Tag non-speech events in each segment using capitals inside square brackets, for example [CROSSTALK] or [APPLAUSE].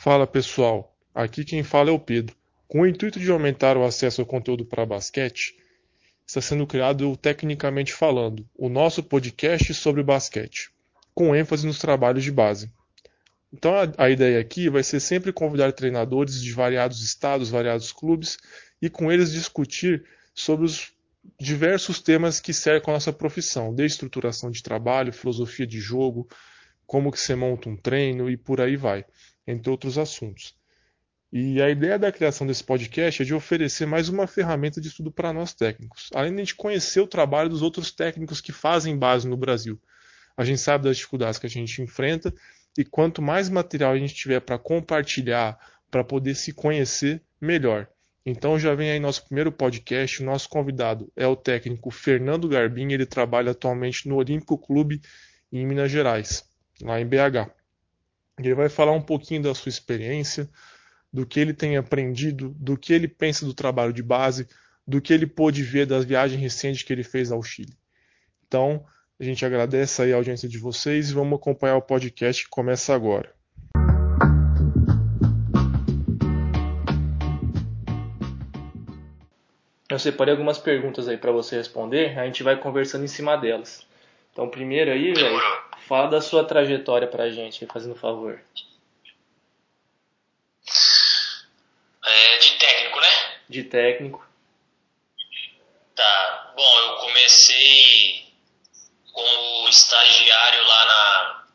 Fala pessoal, aqui quem fala é o Pedro. Com o intuito de aumentar o acesso ao conteúdo para basquete, está sendo criado o Tecnicamente Falando, o nosso podcast sobre basquete, com ênfase nos trabalhos de base. Então a, a ideia aqui vai ser sempre convidar treinadores de variados estados, variados clubes, e com eles discutir sobre os diversos temas que cercam a nossa profissão, desde estruturação de trabalho, filosofia de jogo, como que você monta um treino e por aí vai, entre outros assuntos. E a ideia da criação desse podcast é de oferecer mais uma ferramenta de estudo para nós técnicos, além de a gente conhecer o trabalho dos outros técnicos que fazem base no Brasil. A gente sabe das dificuldades que a gente enfrenta e quanto mais material a gente tiver para compartilhar, para poder se conhecer, melhor. Então já vem aí nosso primeiro podcast. O nosso convidado é o técnico Fernando Garbim. Ele trabalha atualmente no Olímpico Clube em Minas Gerais, lá em BH. Ele vai falar um pouquinho da sua experiência, do que ele tem aprendido, do que ele pensa do trabalho de base, do que ele pôde ver das viagens recentes que ele fez ao Chile. Então, a gente agradece aí a audiência de vocês e vamos acompanhar o podcast que começa agora. Eu separei algumas perguntas aí para você responder, a gente vai conversando em cima delas. Então, primeiro aí, velho, fala da sua trajetória pra gente, fazendo um favor. É, de técnico, né? De técnico. Tá. Bom, eu comecei como estagiário lá na,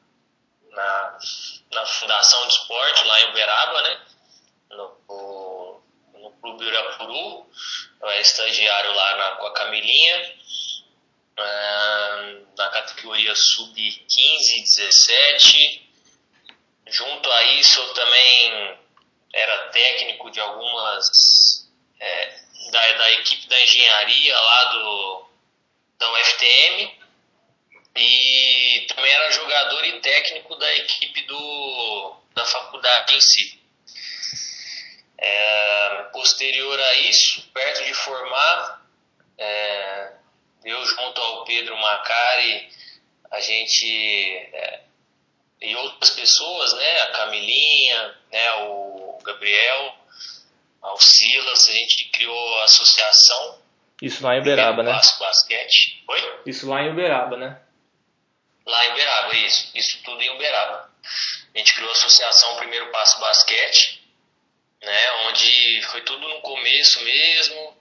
na, na Fundação de Esporte, lá em Uberaba, né? No, no Clube Urapuru. Eu era estagiário lá na, com a Camilinha. Na categoria sub-15, 17. Junto a isso, eu também era técnico de algumas é, da, da equipe da engenharia lá do da UFTM e também era jogador e técnico da equipe do da faculdade em si. É, posterior a isso, perto de formar, é, eu junto ao Pedro Macari, a gente é, e outras pessoas, né, a Camilinha, né, o Gabriel, ao Silas, a gente criou a associação. Isso lá em Uberaba, né? Passo Basquete. Oi? Isso lá em Uberaba, né? Lá em Uberaba, isso. Isso tudo em Uberaba. A gente criou a associação Primeiro Passo Basquete, né? Onde foi tudo no começo mesmo.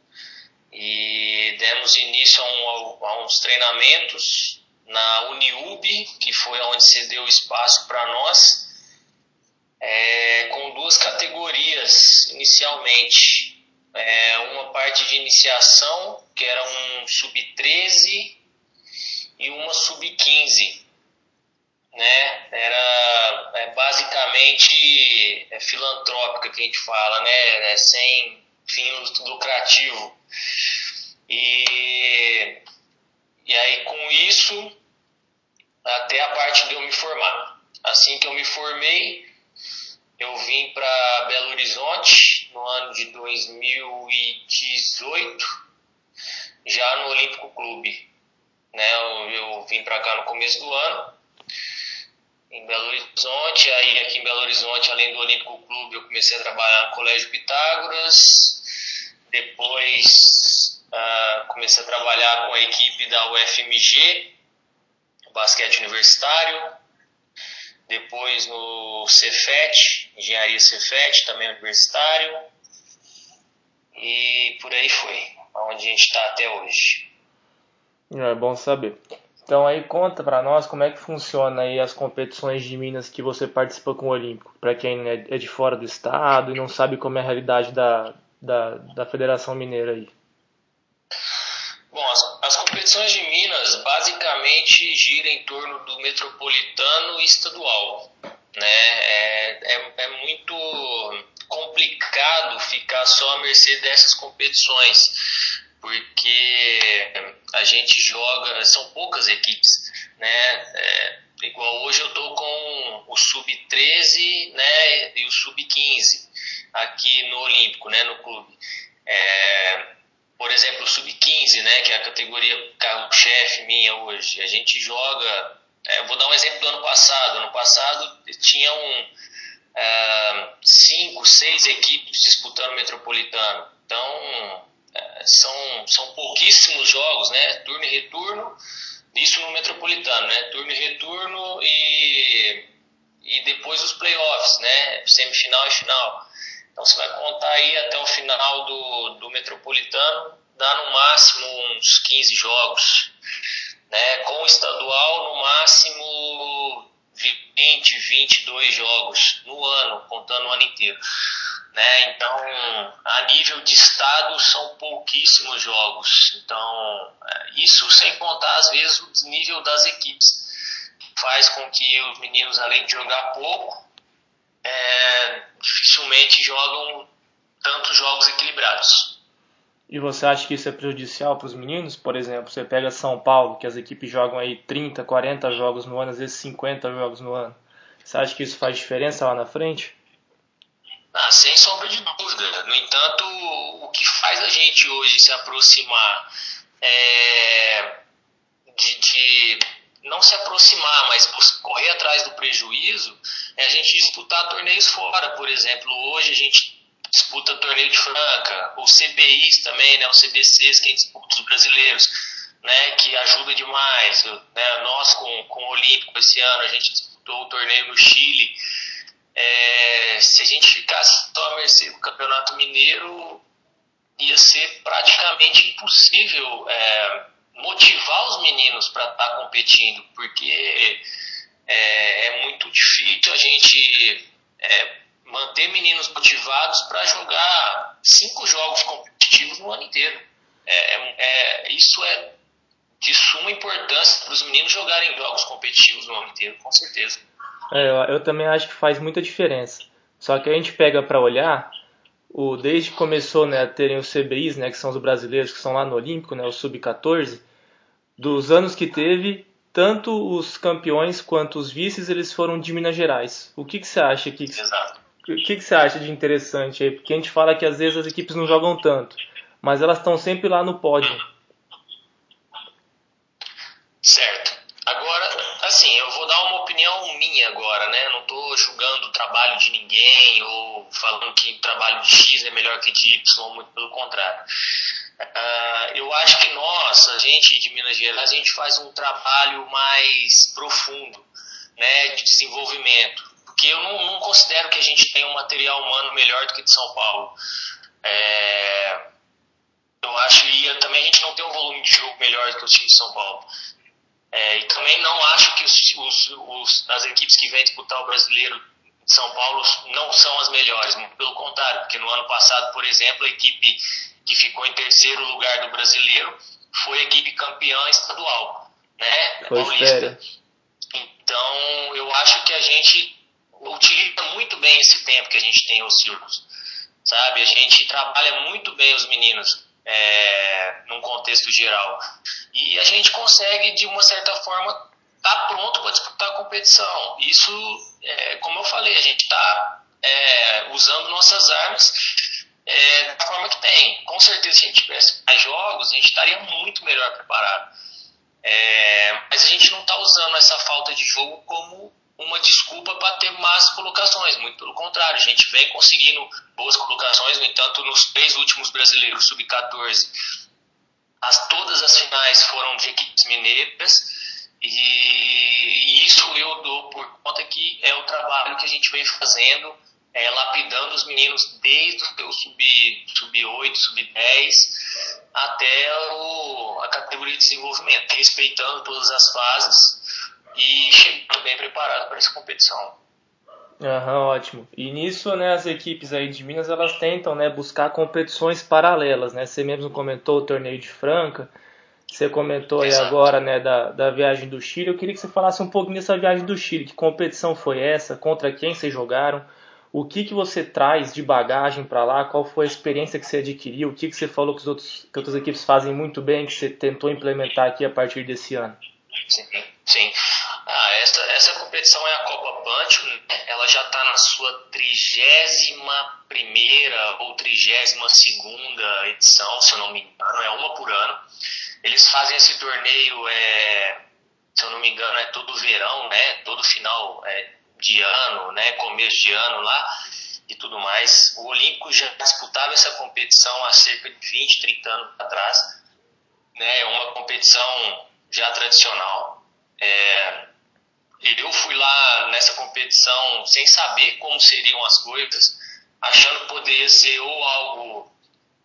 E demos início a, um, a uns treinamentos na Uniub, que foi onde se deu espaço para nós é, com duas categorias inicialmente. É, uma parte de iniciação, que era um sub-13 e uma sub-15. Né? Era é, basicamente é, filantrópica que a gente fala, né? É, sem fim lucrativo. E, e aí com isso, até a parte de eu me formar. Assim que eu me formei, eu vim para Belo Horizonte no ano de 2018, já no Olímpico Clube. Né? Eu, eu vim para cá no começo do ano, em Belo Horizonte. Aí aqui em Belo Horizonte, além do Olímpico Clube, eu comecei a trabalhar no Colégio Pitágoras. Depois uh, comecei a trabalhar com a equipe da UFMG, basquete universitário depois no Cefet, Engenharia Cefet, também universitário, e por aí foi, onde a gente está até hoje. É bom saber. Então aí conta para nós como é que funciona aí as competições de Minas que você participa com o Olímpico, para quem é, é de fora do estado e não sabe como é a realidade da, da, da Federação Mineira aí. Bom, as, as competições de Minas basicamente giram em torno do metropolitano e estadual. Né? É, é, é muito complicado ficar só à mercê dessas competições, porque a gente joga, são poucas equipes, né? É, igual hoje eu tô com o sub-13 né, e o sub-15 aqui no Olímpico, né, no clube. É, por exemplo, o sub-15, né, que é a categoria carro-chefe minha hoje, a gente joga. É, vou dar um exemplo do ano passado. Ano passado tinha um, é, cinco, seis equipes disputando o Metropolitano. Então, é, são, são pouquíssimos jogos, né? Turno e retorno, isso no Metropolitano, né? Turno e retorno e, e depois os playoffs, né? Semifinal e final. Então você vai contar aí até o final do, do Metropolitano, dá no máximo uns 15 jogos. Né? Com o estadual, no máximo 20, 22 jogos no ano, contando o ano inteiro. Né? Então, a nível de estado, são pouquíssimos jogos. Então, é, isso sem contar, às vezes, o nível das equipes. Faz com que os meninos, além de jogar pouco, é, dificilmente jogam tantos jogos equilibrados. E você acha que isso é prejudicial para os meninos? Por exemplo, você pega São Paulo, que as equipes jogam aí 30, 40 jogos no ano, às vezes 50 jogos no ano. Você acha que isso faz diferença lá na frente? Ah, sem sombra de dúvida. No entanto, o que faz a gente hoje se aproximar é, de, de não se aproximar, mas correr atrás do prejuízo, é a gente disputar torneios fora. Por exemplo, hoje a gente disputa torneio de Franca, ou CBIs também, né, os CBCs, que a gente disputa os brasileiros, né, que ajuda demais. Né, nós com, com o Olímpico esse ano, a gente disputou o torneio no Chile. É, se a gente ficasse só à mercê do Campeonato Mineiro, ia ser praticamente impossível é, motivar os meninos para estar tá competindo, porque é, é, muito difícil a gente é, manter meninos motivados para jogar cinco jogos competitivos no ano inteiro. É, é, é, isso é de suma importância para os meninos jogarem jogos competitivos no ano inteiro, com certeza. É, eu, eu, também acho que faz muita diferença. Só que a gente pega para olhar, o, desde que começou né, a terem os CBIs, né, que são os brasileiros que estão lá no Olímpico, né, o Sub-14, dos anos que teve, tanto os campeões quanto os vices eles foram de Minas Gerais. O que, que você acha que Exato. O que, que você acha de interessante aí? Porque a gente fala que às vezes as equipes não jogam tanto, mas elas estão sempre lá no pódio. Certo. Agora, assim, eu vou dar uma opinião minha agora, né? Não estou julgando o trabalho de ninguém ou falando que o trabalho de X é melhor que de Y, muito pelo contrário. Uh, eu acho que nós, a gente de Minas Gerais, a gente faz um trabalho mais profundo, né, de desenvolvimento porque eu não, não, considero que a gente tem um material humano melhor do que de São Paulo. É, eu acho que também a gente não tem um volume de jogo melhor do que o time de São Paulo. É, e também não acho que os, os, os, as equipes que vêm disputar o brasileiro de São Paulo não são as melhores, muito pelo contrário, porque no ano passado, por exemplo, a equipe que ficou em terceiro lugar do brasileiro foi a equipe campeã estadual, né? Foi Paulista. Então, eu acho que a gente utiliza muito bem esse tempo que a gente tem aos circos, sabe? A gente trabalha muito bem os meninos é, num contexto geral e a gente consegue de uma certa forma estar tá pronto para disputar a competição. Isso, é, como eu falei, a gente está é, usando nossas armas é, da forma que tem. Com certeza, se a gente tivesse mais jogos, a gente estaria muito melhor preparado. É, mas a gente não está usando essa falta de jogo como uma desculpa para ter más colocações, muito pelo contrário, a gente vem conseguindo boas colocações, no entanto, nos três últimos brasileiros sub-14, as, todas as finais foram de equipes mineiras, e, e, isso eu dou por conta que é o trabalho que a gente vem fazendo, é, lapidando os meninos desde o sub-8, sub sub-10, até o, a categoria de desenvolvimento, respeitando todas as fases, e chegando bem preparado para essa competição. Aham, ótimo. E nisso, né, as equipes aí de Minas, elas tentam, né, buscar competições paralelas, né? Você mesmo comentou o torneio de Franca, você comentou aí agora, né, da, da viagem do Chile. Eu queria que você falasse um pouco dessa viagem do Chile. Que competição foi essa? Contra quem vocês jogaram? O que, que você traz de bagagem para lá? Qual foi a experiência que você adquiriu? O que, que você falou que, os outros, que outras equipes fazem muito bem, que você tentou implementar aqui a partir desse ano? Sim, sim. Ah, essa, essa competição é a Copa Pancho, né? ela já está na sua trigésima primeira ou trigésima segunda edição, se eu não me engano, é uma por ano. Eles fazem esse torneio, é, se eu não me engano, é todo verão, né? Todo final é, de ano, né, começo de ano lá e tudo mais. O Olímpico já disputava essa competição há cerca de 20, 30 anos atrás. Né, é uma competição já tradicional. É, eu fui lá nessa competição sem saber como seriam as coisas, achando que poderia ser ou algo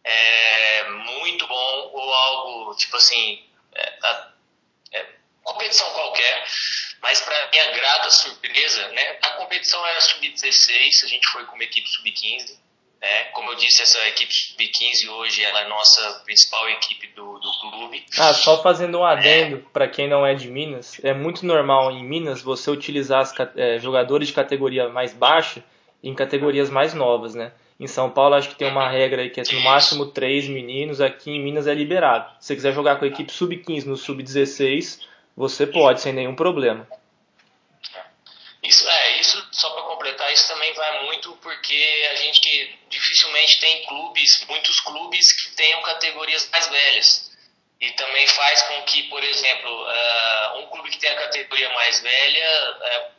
é, muito bom ou algo tipo assim é, é, competição qualquer mas para minha grata surpresa né a competição era sub-16 a gente foi com uma equipe sub-15 né? Como eu disse, essa equipe sub-15 hoje ela é a nossa principal equipe do, do clube. Ah, só fazendo um adendo é. para quem não é de Minas, é muito normal em Minas você utilizar as, é, jogadores de categoria mais baixa em categorias mais novas, né? Em São Paulo acho que tem uma regra aí que é no máximo três meninos, aqui em Minas é liberado. Se você quiser jogar com a equipe sub-15 no sub-16, você pode sem nenhum problema. Isso, é, isso só para completar, isso também vai muito porque a gente dificilmente tem clubes, muitos clubes que tenham categorias mais velhas. E também faz com que, por exemplo, uh, um clube que tem a categoria mais velha, uh, é,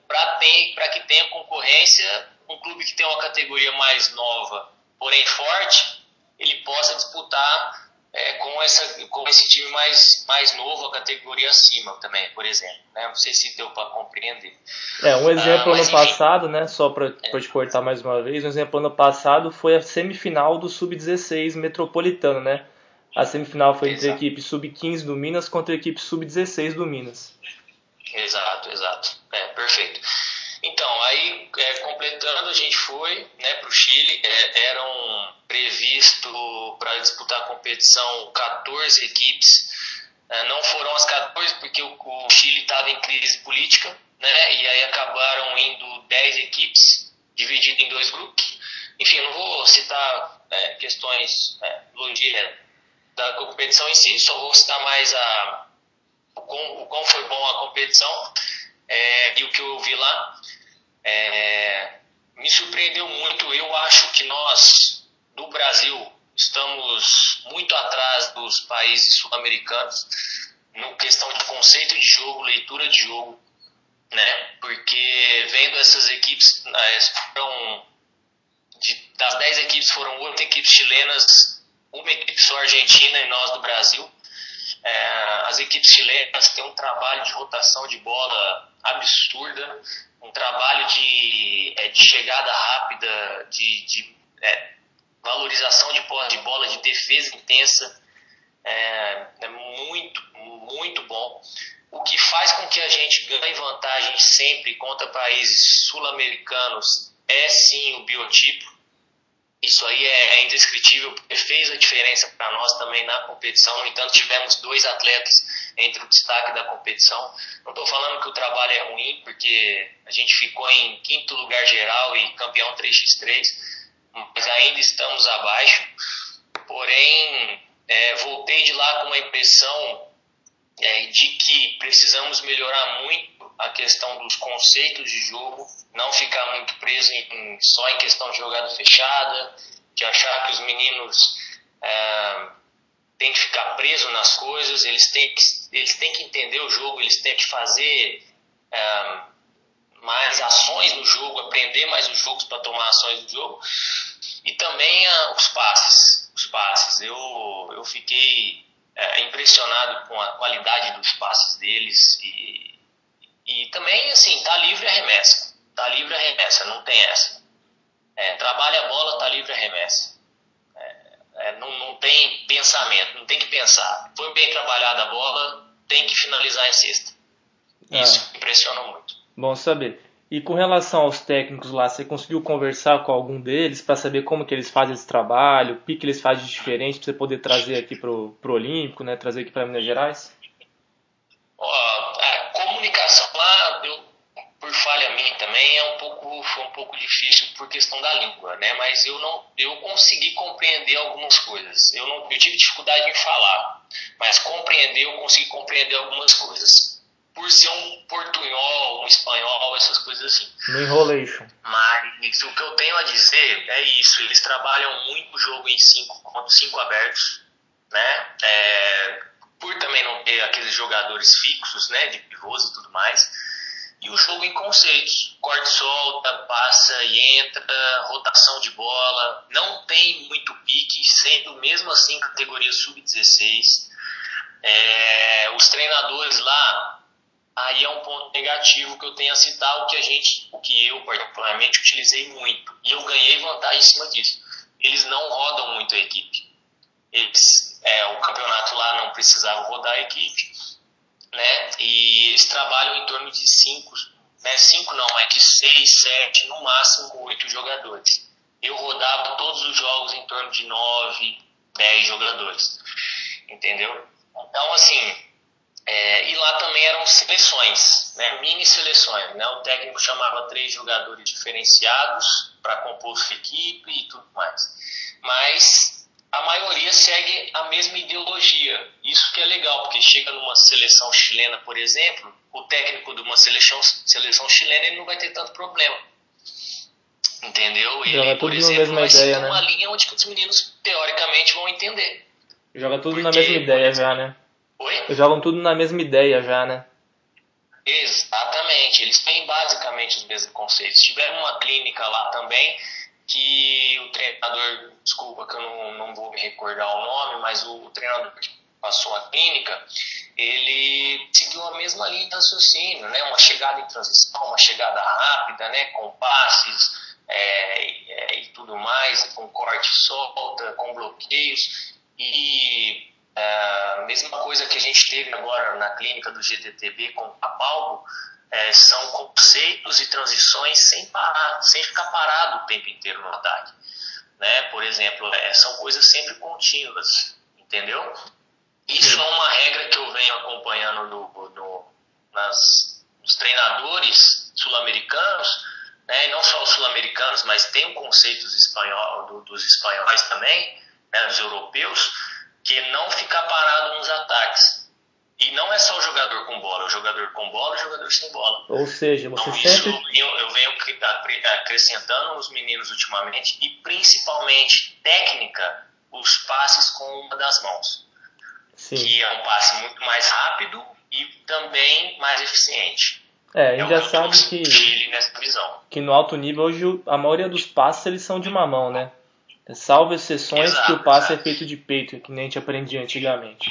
para que tenha concorrência, um clube que tem uma categoria mais nova, porém forte, ele possa disputar é, com, essa, com esse time mais, mais novo, a categoria acima também, por exemplo. Né? Não sei se deu para compreender. É, um exemplo ah, ano enfim, passado, né, só para é. te cortar mais uma vez, um exemplo ano passado foi a semifinal do Sub-16 Metropolitano, né? A semifinal foi entre a equipe Sub-15 do Minas contra a equipe Sub-16 do Minas. Exato, exato. É, perfeito. Então, aí, é, completando, a gente foi né, para o Chile. É, eram previsto para disputar a competição 14 equipes. É, não foram as 14 porque o, o Chile estava em crise política, né, e aí acabaram indo 10 equipes, dividido em dois grupos. Enfim, não vou citar é, questões é, do dia da competição em si, só vou citar mais a, o, quão, o quão foi bom a competição é, e o que eu vi lá é, me surpreendeu muito. Eu acho que nós, do Brasil, estamos muito atrás dos países sul-americanos no questão de conceito de jogo, leitura de jogo, né? Porque vendo essas equipes, né, foram de, das 10 equipes foram oito equipes chilenas, uma equipe só argentina e nós do Brasil. É, as equipes chilenas têm um trabalho de rotação de bola absurda, um trabalho de, é, de chegada rápida, de, de é, valorização de posse de bola, de defesa intensa. É, é, muito, muito bom. O que faz com que a gente ganhe vantagem sempre contra países sul-americanos é sim o biotipo isso aí é, é indescritível, porque fez a diferença para nós também na competição. No entanto, tivemos dois atletas entre o destaque da competição. Não estou falando que o trabalho é ruim, porque a gente ficou em quinto lugar geral e campeão 3x3, mas ainda estamos abaixo. Porém, é, voltei de lá com uma impressão é, de que precisamos melhorar muito a questão dos conceitos de jogo, não ficar muito preso em, só em questão de jogada fechada, de achar que os meninos é, têm que ficar presos nas coisas, eles têm, que, eles têm que entender o jogo, eles têm que fazer é, mais ações no jogo, aprender mais os jogos para tomar ações no jogo. E também é, os passes. Os passes. Eu, eu fiquei é, impressionado com a qualidade dos passes deles e, e também, assim, tá livre a remessa. Tá livre a remessa, não tem essa. É, trabalha a bola, tá livre a remessa. É, não, não tem pensamento, não tem que pensar. Foi bem trabalhada a bola, tem que finalizar em sexta. É. Isso impressiona muito. Bom saber. E com relação aos técnicos lá, você conseguiu conversar com algum deles para saber como que eles fazem esse trabalho, o que, que eles fazem de diferente para você poder trazer aqui pro, pro Olímpico, né? Trazer aqui para Minas Gerais? Ó, a comunicação lá, eu, por falha minha também, é um pouco, um difícil por questão da língua, né? Mas eu não, eu consegui compreender algumas coisas. Eu não, eu tive dificuldade em falar, mas compreender, eu consegui compreender algumas coisas por ser um portunhol, um espanhol, essas coisas assim. No enrolation. Mas o que eu tenho a dizer é isso, eles trabalham muito o jogo em cinco, cinco abertos, né? É, por também não ter aqueles jogadores fixos, né, de pivôs e tudo mais. E o jogo em conceitos, corte solta, passa e entra, rotação de bola, não tem muito pique, sendo mesmo assim categoria sub-16. É, os treinadores lá, aí é um ponto negativo que eu tenho a citar, o que a gente, o que eu particularmente utilizei muito, e eu ganhei vantagem em cima disso. Eles não rodam muito a equipe. Eles, é, o campeonato lá não precisava rodar a equipe, né? E eles trabalham em torno de cinco, né? Cinco não, é de seis, sete, no máximo oito jogadores. Eu rodava todos os jogos em torno de nove, dez jogadores, entendeu? Então, assim, é, e lá também eram seleções, né, mini seleções. Né? O técnico chamava três jogadores diferenciados para compor sua equipe e tudo mais. Mas a maioria segue a mesma ideologia. Isso que é legal, porque chega numa seleção chilena, por exemplo, o técnico de uma seleção, seleção chilena ele não vai ter tanto problema. Entendeu? Ele, Joga por tudo exemplo, na mesma vai ideia, né? uma linha onde os meninos, teoricamente, vão entender. Joga tudo na Porque, mesma ideia já, né? Oi? Jogam tudo na mesma ideia já, né? Exatamente, eles têm basicamente os mesmos conceitos. Tiveram uma clínica lá também que o treinador, desculpa que eu não, não vou me recordar o nome, mas o, o treinador que passou a clínica, ele seguiu a mesma linha de raciocínio, né? Uma chegada em transição, uma chegada rápida, né? Com passes é, é, e tudo mais, com corte solta, com bloqueios e a mesma coisa que a gente teve agora na clínica do GTTB com o Capalbo, é, são conceitos e transições sem parar, sem ficar parado o tempo inteiro no ataque. Né? Por exemplo, é, são coisas sempre contínuas, entendeu? Isso é uma regra que eu venho acompanhando no, no, nas, nos treinadores sul-americanos, né? não só os sul-americanos, mas tem conceitos espanhol, do, dos espanhóis também, né? dos europeus, que é não ficar parado nos ataques. E não é só o jogador com bola, o jogador com bola e o jogador sem bola. Ou seja, você Então, isso sempre. eu, eu venho acrescentando nos meninos ultimamente e principalmente técnica, os passes com uma das mãos, Sim. que é um passe muito mais rápido e também mais eficiente. É, a É gente já sabe que, que no alto nível hoje a maioria dos passes eles são de uma mão, né? Salvo exceções Exato, que o passe é exato. feito de peito, que nem a gente aprendia antigamente.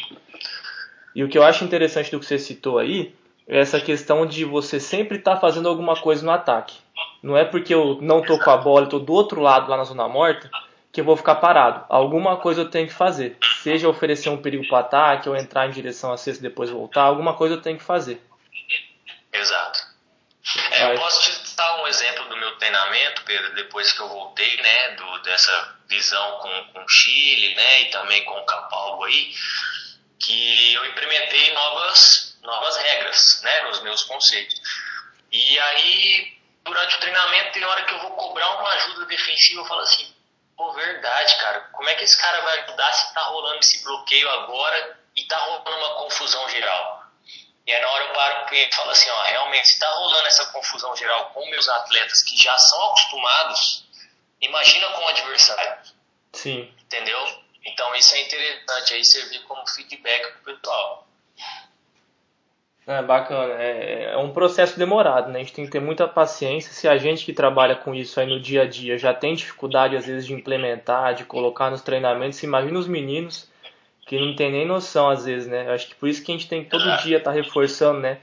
E o que eu acho interessante do que você citou aí é essa questão de você sempre estar fazendo alguma coisa no ataque. Não é porque eu não tô com a bola, eu tô do outro lado lá na zona morta, que eu vou ficar parado. Alguma coisa eu tenho que fazer. Seja oferecer um perigo para ataque ou entrar em direção à cesta e depois voltar, alguma coisa eu tenho que fazer. Exato. É, eu posso te dar um exemplo do meu treinamento, Pedro, depois que eu voltei, né, do, dessa visão com, com o Chile, né, e também com o Capalbo aí, que eu implementei novas, novas regras, né, nos meus conceitos. E aí, durante o treinamento, tem hora que eu vou cobrar uma ajuda defensiva, eu falo assim, pô, verdade, cara, como é que esse cara vai ajudar se tá rolando esse bloqueio agora e tá rolando uma confusão geral? E aí na hora eu paro e falo assim, ó, realmente se tá rolando essa confusão geral com meus atletas que já são acostumados, imagina com o adversário, Sim. entendeu? Então isso é interessante aí servir como feedback pro pessoal. É bacana. É, é um processo demorado, né? A gente tem que ter muita paciência. Se a gente que trabalha com isso aí no dia a dia já tem dificuldade, às vezes, de implementar, de colocar nos treinamentos, imagina os meninos que não tem nem noção, às vezes, né? Acho que por isso que a gente tem que todo dia estar reforçando, né?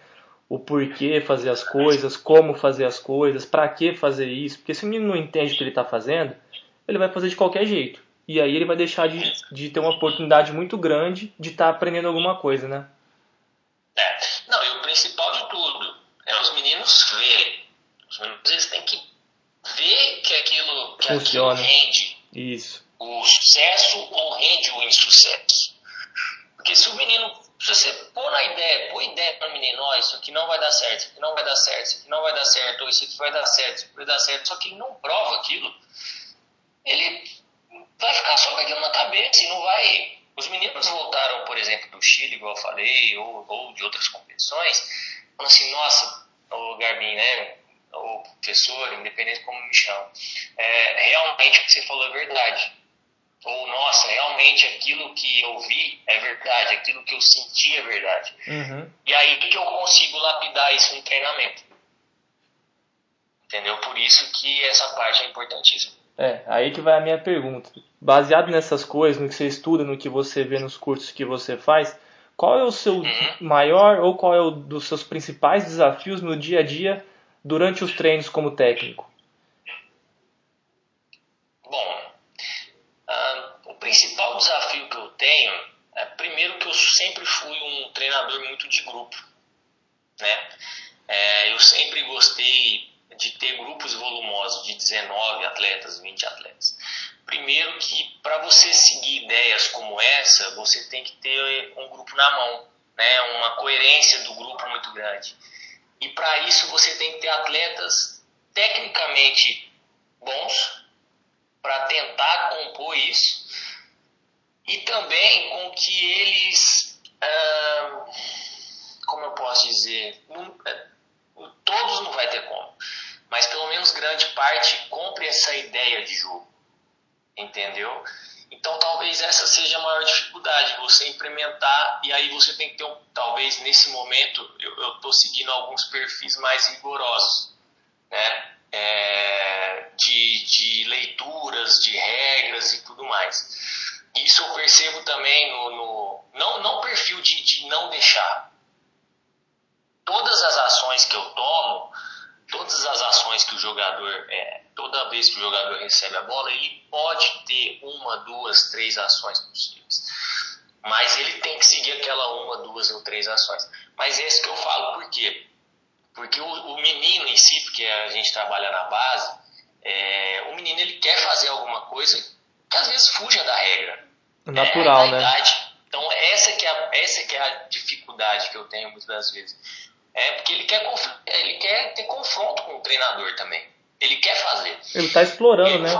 O porquê fazer as coisas, como fazer as coisas, pra que fazer isso. Porque se o menino não entende o que ele está fazendo, ele vai fazer de qualquer jeito. E aí ele vai deixar de, de ter uma oportunidade muito grande de estar aprendendo alguma coisa, né? É. Não, e o principal de tudo é os meninos verem. Os meninos eles têm que ver que aquilo, que aquilo Funciona. rende Isso. o sucesso ou rende o insucesso. Porque se o menino, se você pôr na ideia, pôr ideia para o menino, ó, isso aqui não vai dar certo, isso aqui não vai dar certo, isso aqui não vai dar certo, ou isso aqui vai dar certo, isso aqui vai dar certo, só que ele não prova aquilo, ele vai ficar só com aquilo na cabeça e não vai. Os meninos voltaram, por exemplo, do Chile, igual eu falei, ou, ou de outras competições, falando assim, nossa, o Garbin, né? O professor, independente de como me chama, é, realmente o que você falou é verdade ou nossa, realmente aquilo que eu vi é verdade, aquilo que eu senti é verdade. Uhum. E aí que eu consigo lapidar isso no treinamento. Entendeu? Por isso que essa parte é importantíssima. É, aí que vai a minha pergunta. Baseado nessas coisas, no que você estuda, no que você vê nos cursos que você faz, qual é o seu uhum. maior ou qual é o dos seus principais desafios no dia a dia durante os treinos como técnico? Bom, uh, o principal desafio que eu tenho é primeiro que eu sempre fui um treinador muito de grupo, né? É, eu sempre gostei de ter grupos volumosos de 19 atletas, 20 atletas. Primeiro que para você seguir ideias como essa, você tem que ter um grupo na mão, né? uma coerência do grupo muito grande. E para isso você tem que ter atletas tecnicamente bons para tentar compor isso e também com que eles, como eu posso dizer, é, todos não vai ter como, mas pelo menos grande parte compre essa ideia de jogo, entendeu? Então talvez essa seja a maior dificuldade, você implementar, e aí você tem que ter, um, talvez nesse momento, eu estou seguindo alguns perfis mais rigorosos, né? É, de, de leituras, de regras e tudo mais. Isso eu percebo também no, no não, não perfil de, de não deixar, todas as ações que eu tomo, todas as ações que o jogador, é, toda vez que o jogador recebe a bola, ele pode ter uma, duas, três ações possíveis. Mas ele tem que seguir aquela uma, duas ou três ações. Mas é isso que eu falo, por quê? Porque o, o menino em si, porque a gente trabalha na base, é, o menino ele quer fazer alguma coisa que às vezes fuja da regra. Natural, é, né? Idade. Então essa que, é a, essa que é a dificuldade que eu tenho muitas das vezes. É porque ele quer, ele quer ter confronto com o treinador também. Ele quer fazer. Ele está explorando, né?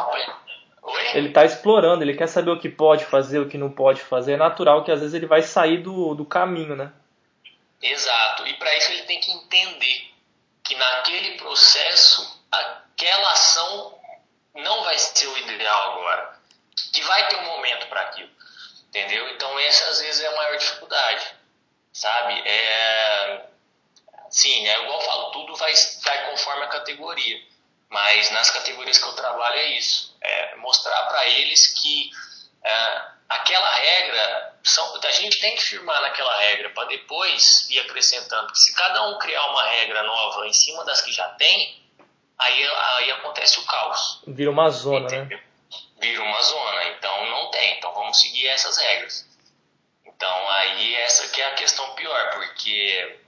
Ele está explorando, ele quer saber o que pode fazer, o que não pode fazer. É natural que às vezes ele vai sair do, do caminho, né? Exato. E para isso ele tem que entender que naquele processo, aquela ação não vai ser o ideal agora. Que vai ter um momento para aquilo. Entendeu? Então, essa às vezes é a maior dificuldade. Sabe? É Sim, é igual eu falo, tudo vai, vai conforme a categoria. Mas nas categorias que eu trabalho é isso. É mostrar para eles que é, aquela regra, são, a gente tem que firmar naquela regra para depois ir acrescentando. Porque se cada um criar uma regra nova em cima das que já tem, aí, aí acontece o caos. Vira uma zona, né? Entendeu? né? Vira uma zona. Então não tem. Então vamos seguir essas regras. Então aí essa que é a questão pior, porque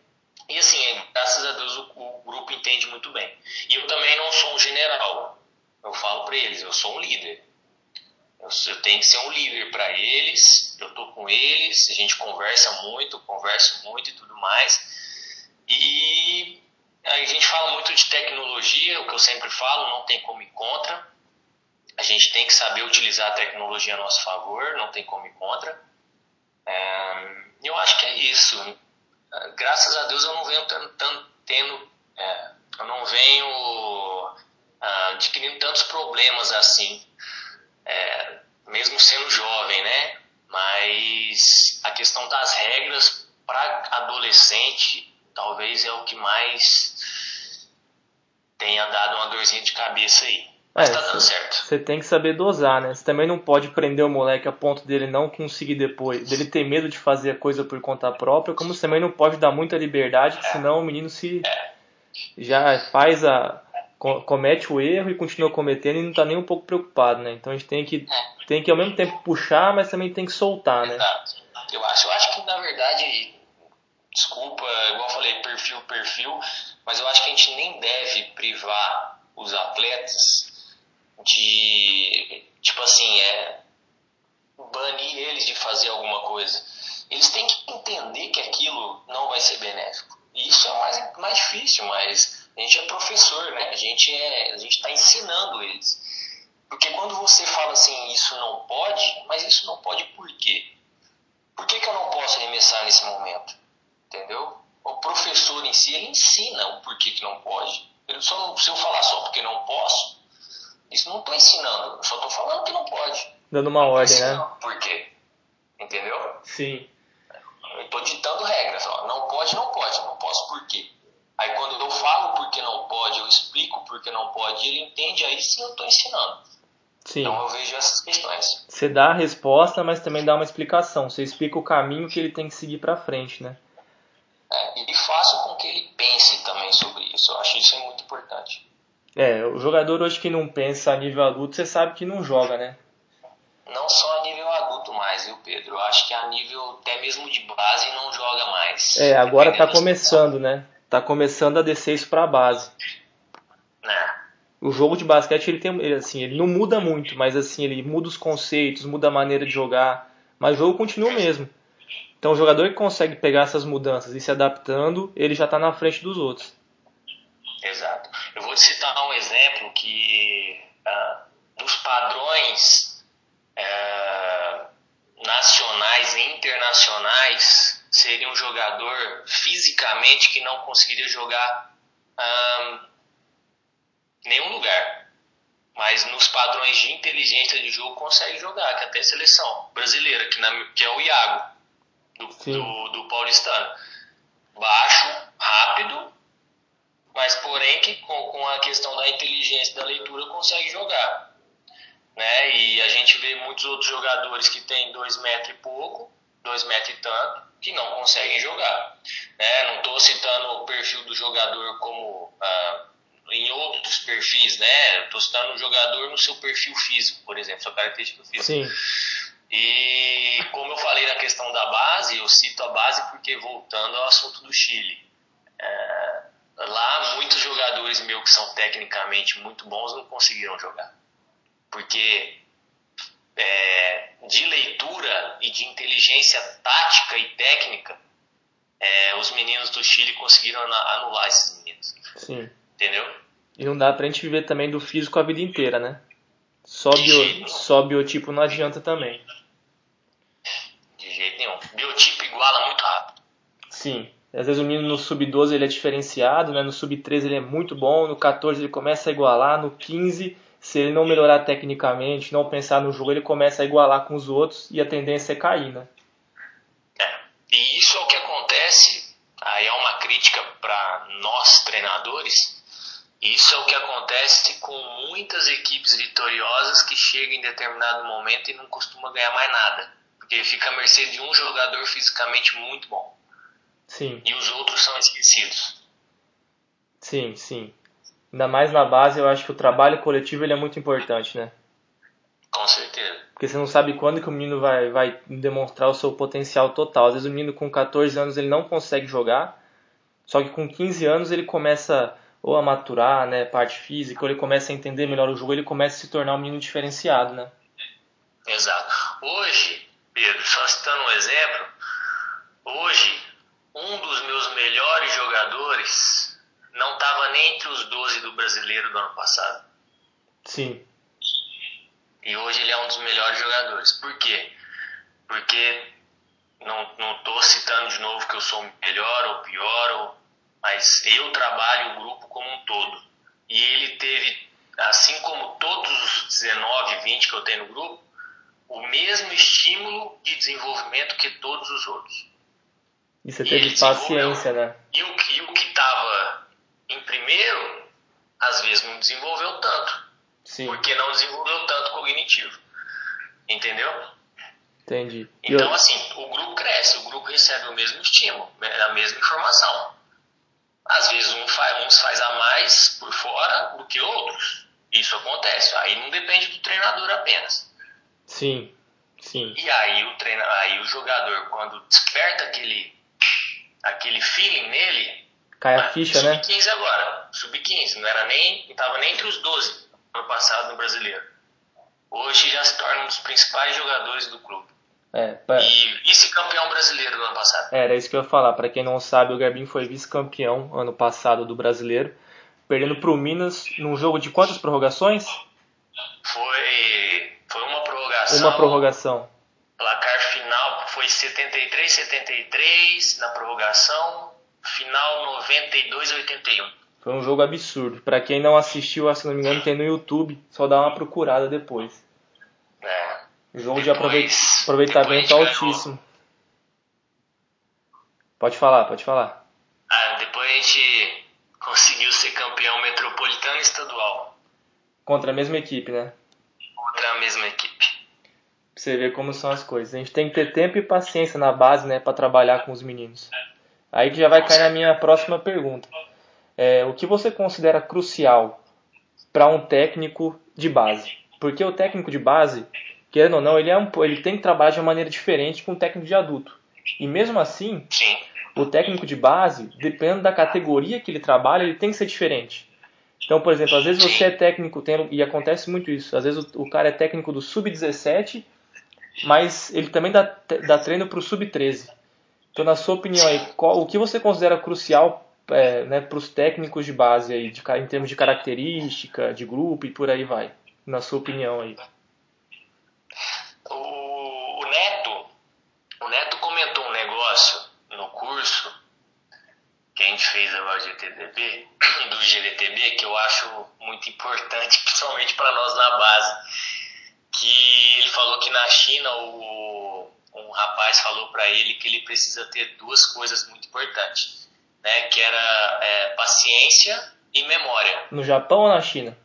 e assim, graças a Deus o, o, grupo entende muito bem. E eu também não sou um general. Eu falo para eles, eu sou um líder. Eu, eu tenho que ser um líder para eles. Eu tô com eles, a gente conversa muito, converso muito e tudo mais. E a gente fala muito de tecnologia, o que eu sempre falo, não tem como ir contra. A gente tem que saber utilizar a tecnologia a nosso favor, não tem como ir contra. É, eu acho que é isso graças a Deus eu não venho tendo, é, eu não venho ah, adquirindo tantos problemas assim, é, mesmo sendo jovem, né? Mas a questão das regras para adolescente talvez é o que mais tenha dado uma dorzinha de cabeça aí. Mas é, tá dando certo. Você tem que saber dosar, né? Você também não pode prender o moleque a ponto dele não conseguir depois, dele ter medo de fazer a coisa por conta própria, como você também não pode dar muita liberdade, é. senão o menino se é. já faz a comete o erro e continua cometendo e não está nem um pouco preocupado, né? Então a gente tem que é. tem que ao mesmo tempo puxar, mas também tem que soltar, né? Eu acho, eu acho que na verdade, desculpa, igual eu falei, perfil, perfil, mas eu acho que a gente nem deve privar os atletas de, tipo assim, é banir eles de fazer alguma coisa. Eles têm que entender que aquilo não vai ser benéfico. E isso é mais, mais difícil, mas a gente é professor, né? A gente é, a gente está ensinando eles. Porque quando você fala assim, isso não pode, mas isso não pode por quê? Por que, que eu não posso arremessar nesse momento? Entendeu? O professor em si, ele ensina o porquê que não pode. Ele só não, se eu falar só porque não posso, isso não estou ensinando, só estou falando que não pode. Dando uma ordem, né? Por quê? Entendeu? Sim. Eu estou ditando regras. Ó. Não pode, não pode. Não posso por quê? Aí quando eu falo porque não pode, eu eu explico porque não pode, ele entende, aí sim eu estou ensinando. Sim. Então eu vejo essas questões. Você dá a resposta, mas também dá uma explicação. Você explica o caminho que ele tem que seguir para frente, né? É, e faço com que ele pense também sobre isso. Eu acho isso muito importante. É, o jogador hoje que não pensa a nível adulto, você sabe que não joga, né? Não só a nível adulto mais, viu, Pedro? Eu acho que a nível até mesmo de base não joga mais. É, agora tá começando, né? Tá começando a descer isso pra base. É. O jogo de basquete, ele tem, ele, assim, ele não muda muito, mas assim, ele muda os conceitos, muda a maneira de jogar, mas o jogo continua o mesmo. Então o jogador que consegue pegar essas mudanças e se adaptando, ele já está na frente dos outros. Exato. Eu vou te citar um exemplo que uh, nos padrões uh, nacionais e internacionais seria um jogador fisicamente que não conseguiria jogar uh, nenhum lugar. Mas nos padrões de inteligência de jogo consegue jogar, que até a seleção brasileira, que, na, que é o Iago, do, do, do paulistano. Baixo, rápido, mas porém que com, com a questão da inteligência da leitura consegue jogar. Né? E a gente vê muitos outros jogadores que têm dois metros e pouco, dois metros e tanto, que não conseguem jogar. Né? Não estou citando o perfil do jogador como ah, em outros perfis, né? Estou citando o jogador no seu perfil físico, por exemplo, sua característica física. Sim. E como eu falei na questão da base, eu cito a base porque voltando ao assunto do Chile. Lá muitos jogadores meus que são tecnicamente muito bons não conseguiram jogar. Porque é, de leitura e de inteligência tática e técnica, é, os meninos do Chile conseguiram anular esses meninos. Sim. Entendeu? E não dá pra gente viver também do físico a vida inteira, né? Só, bio, só biotipo não adianta também. De jeito nenhum. Biotipo iguala muito rápido. Sim. Às vezes o menino no sub-12 ele é diferenciado, né? no sub-13 ele é muito bom, no 14 ele começa a igualar, no 15, se ele não melhorar tecnicamente, não pensar no jogo, ele começa a igualar com os outros e a tendência é cair, né? É. E isso é o que acontece, aí é uma crítica para nós treinadores, isso é o que acontece com muitas equipes vitoriosas que chegam em determinado momento e não costuma ganhar mais nada. Porque fica a mercê de um jogador fisicamente muito bom. Sim. E os outros são esquecidos. Sim, sim. Ainda mais na base, eu acho que o trabalho coletivo ele é muito importante, né? Com certeza. Porque você não sabe quando que o menino vai, vai demonstrar o seu potencial total. Às vezes o menino com 14 anos ele não consegue jogar, só que com 15 anos ele começa ou a maturar, né, parte física, ou ele começa a entender melhor o jogo, ele começa a se tornar um menino diferenciado, né? Exato. Hoje, Pedro, só citando um exemplo, hoje um dos meus melhores jogadores não estava nem entre os 12 do brasileiro do ano passado. Sim. E hoje ele é um dos melhores jogadores. Por quê? Porque não estou citando de novo que eu sou melhor ou pior ou mas eu trabalho o grupo como um todo. E ele teve, assim como todos os 19, 20 que eu tenho no grupo, o mesmo estímulo de desenvolvimento que todos os outros. E você teve paciência, né? E o, e o que estava em primeiro, às vezes não desenvolveu tanto. Sim. Porque não desenvolveu tanto cognitivo. Entendeu? Entendi. Então, eu... assim, o grupo cresce, o grupo recebe o mesmo estímulo, a mesma informação. Às vezes um faz, uns faz a mais por fora do que outros. Isso acontece. Aí não depende do treinador apenas. Sim, sim. E aí o, treina, aí o jogador, quando desperta aquele, aquele feeling nele. Cai a ficha, sub né? Sub-15 agora. Sub-15. Não era nem. Não estava nem entre os 12 ano passado no brasileiro. Hoje já se torna um dos principais jogadores do clube. É, pra... E vice-campeão brasileiro do ano passado. Era isso que eu ia falar. Para quem não sabe, o Garbinho foi vice-campeão ano passado do brasileiro, perdendo para o Minas num jogo de quantas prorrogações? Foi, foi uma prorrogação. Uma prorrogação. Foi 73 73 na prorrogação, final 92 81. Foi um jogo absurdo. Para quem não assistiu, se não me engano, tem no YouTube. Só dá uma procurada depois. É. Jogo de aproveitamento altíssimo. Pode falar, pode falar. Ah, depois a gente conseguiu ser campeão metropolitano e estadual. Contra a mesma equipe, né? Contra a mesma equipe. Pra você ver como são as coisas. A gente tem que ter tempo e paciência na base, né, para trabalhar com os meninos. Aí que já vai cair na minha próxima pergunta. É, o que você considera crucial para um técnico de base? Porque o técnico de base, querendo ou não, ele, é um, ele tem que trabalhar de uma maneira diferente com o técnico de adulto. E mesmo assim, Sim. o técnico de base, dependendo da categoria que ele trabalha, ele tem que ser diferente. Então, por exemplo, às vezes você é técnico, tem, e acontece muito isso, às vezes o, o cara é técnico do sub-17, mas ele também dá, dá treino para o sub-13. Então, na sua opinião, aí, qual, o que você considera crucial é, né, para os técnicos de base aí, de, em termos de característica, de grupo e por aí vai? Na sua opinião aí. O, Neto, o Neto comentou um negócio no curso que a gente fez agora GTDB, do GDTB, que eu acho muito importante, [LAUGHS] principalmente para nós na base. Que ele falou que na China o um rapaz falou para ele que ele precisa ter duas coisas muito importantes, né? Que era é, paciência e memória. No Japão ou na China?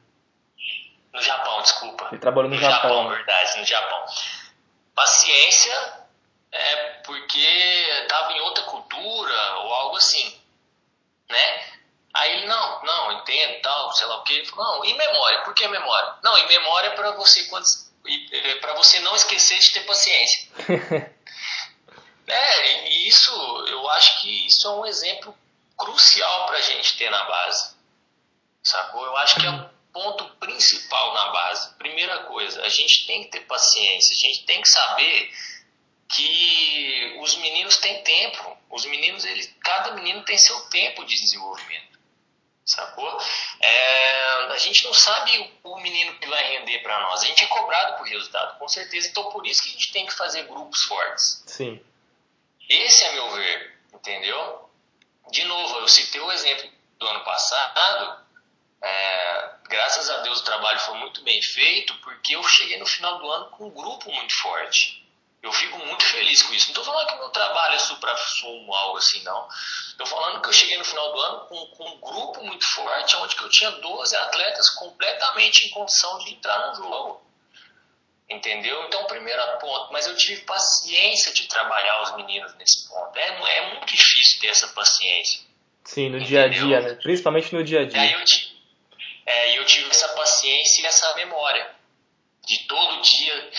No Japão, desculpa. Ele trabalhou no, no Japão. Japão, verdade, no Japão. Paciência é porque estava em outra cultura ou algo assim, né? Aí ele, não, não, entendo, tal, sei lá o que. Ele falou, não, e memória? Por que memória? Não, e memória é para você, quando é, para você não esquecer de ter paciência. [LAUGHS] é, e isso, eu acho que isso é um exemplo crucial para a gente ter na base. Sacou? Eu acho que é o ponto principal na base. Primeira coisa, a gente tem que ter paciência, a gente tem que saber que os meninos têm tempo. Os meninos, eles, cada menino tem seu tempo de desenvolvimento sacou? É, a gente não sabe o, menino que vai render para nós. A gente é cobrado por resultado, com certeza. Então, por isso que a gente tem que fazer grupos fortes. Sim. Esse é meu ver, entendeu? De novo, eu citei o exemplo do ano passado. É, graças a Deus o trabalho foi muito bem feito, porque eu cheguei no final do ano com um grupo muito forte. Eu fico muito feliz com isso. Não estou falando que o meu trabalho é supra-sumo, algo assim, não. Estou falando que eu cheguei no final do ano com, com, um grupo muito forte, onde eu tinha 12 atletas completamente em condição de entrar no jogo. Entendeu? Então, primeiro ponto. Mas eu tive paciência de trabalhar os meninos nesse ponto. É, é muito difícil ter essa paciência. Sim, no entendeu? dia a dia, né? Principalmente no dia a dia. E aí eu tive, é, eu tive essa paciência e essa memória de todo dia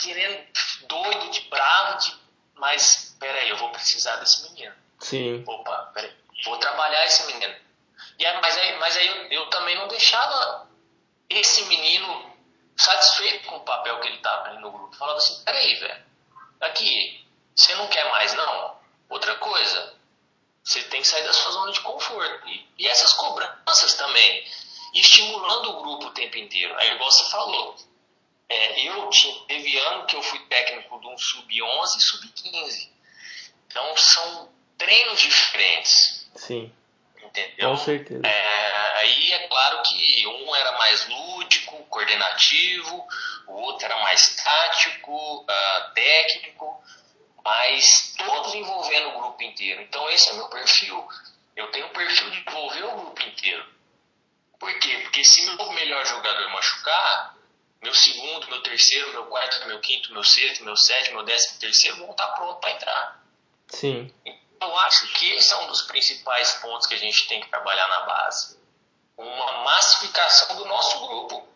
querendo, doido, de bravo, de, mas peraí, eu vou precisar desse menino. Sim. Opa, peraí, vou trabalhar esse menino. E aí, mas aí, mas aí eu, eu também não deixava esse menino satisfeito com o papel que ele estava ali no grupo. Falava assim, peraí, velho, aqui, você não quer mais não? Outra coisa, você tem que sair da sua zona de conforto. E, e essas cobranças também. E estimulando o grupo o tempo inteiro. Aí, igual você falou, é, eu teve ano que eu fui técnico de um sub-11 e sub-15. Então são treinos diferentes. Sim. Entendeu? Com certeza. É, aí é claro que um era mais lúdico, coordenativo, o outro era mais tático, uh, técnico, mas todos envolvendo o grupo inteiro. Então esse é o meu perfil. Eu tenho o perfil de envolver o grupo inteiro. Por quê? Porque se meu melhor jogador machucar, meu segundo, meu terceiro, meu quarto, meu quinto, meu sexto, meu sétimo, meu décimo terceiro vão estar prontos para entrar. Sim. Eu acho que esse é um dos principais pontos que a gente tem que trabalhar na base. Uma massificação do nosso grupo.